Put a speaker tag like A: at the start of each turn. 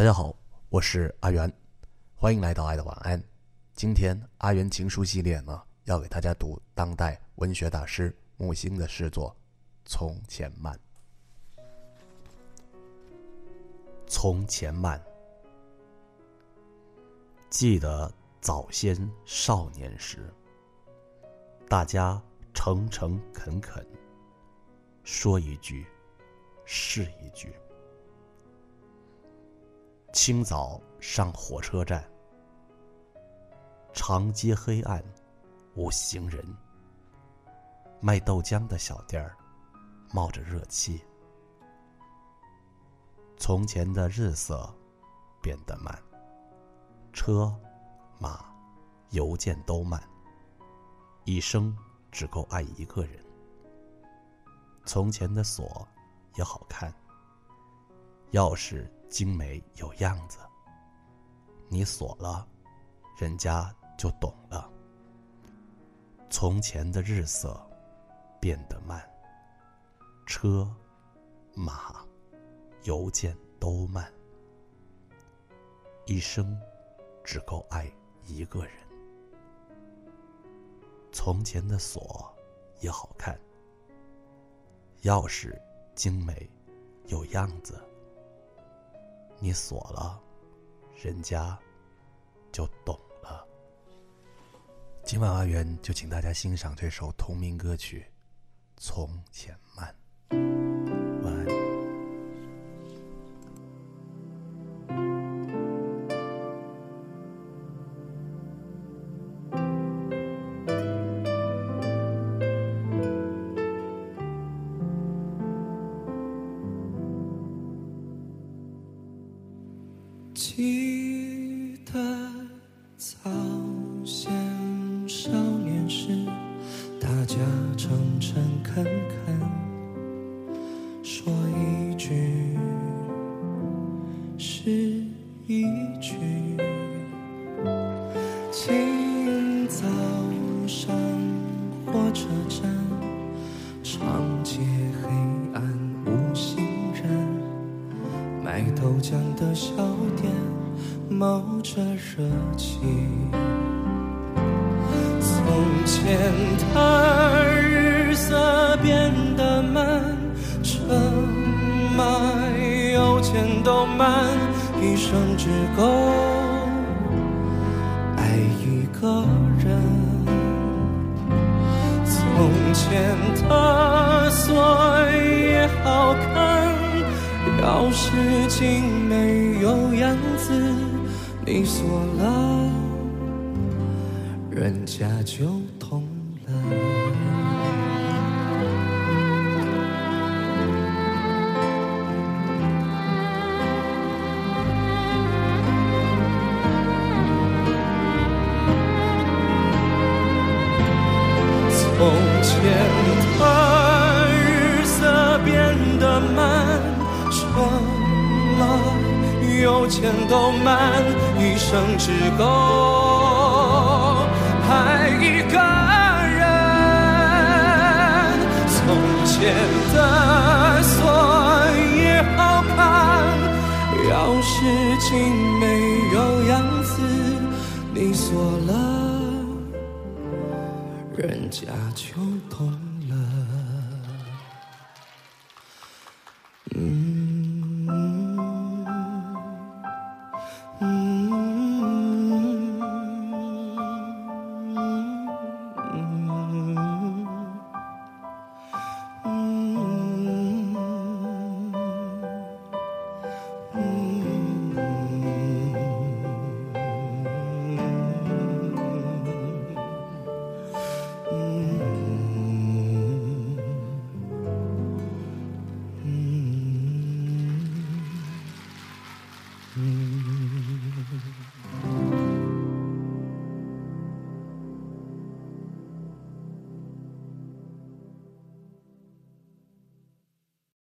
A: 大家好，我是阿元，欢迎来到爱的晚安。今天阿元情书系列呢，要给大家读当代文学大师木心的诗作《从前慢》。从前慢，记得早先少年时，大家诚诚恳恳，说一句是一句。清早上火车站，长街黑暗，无行人。卖豆浆的小店儿，冒着热气。从前的日色变得慢，车、马、邮件都慢，一生只够爱一个人。从前的锁也好看，钥匙。精美有样子，你锁了，人家就懂了。从前的日色变得慢，车、马、邮件都慢，一生只够爱一个人。从前的锁也好看，钥匙精美有样子。你锁了，人家就懂了。今晚阿元就请大家欣赏这首同名歌曲《从前慢》。
B: 记得早先少年时，大家诚诚恳恳，说一句是一句。清早上火车站，卖豆浆的小店。冒着热气，从前的日色变得慢，车马邮件都慢，一生只够爱一个人。从前的事情没有样子。你锁了，人家就懂了。从前有钱都慢，一生只够爱一个人。从前的锁也好看，钥匙精美有样子，你锁了，人家就懂了。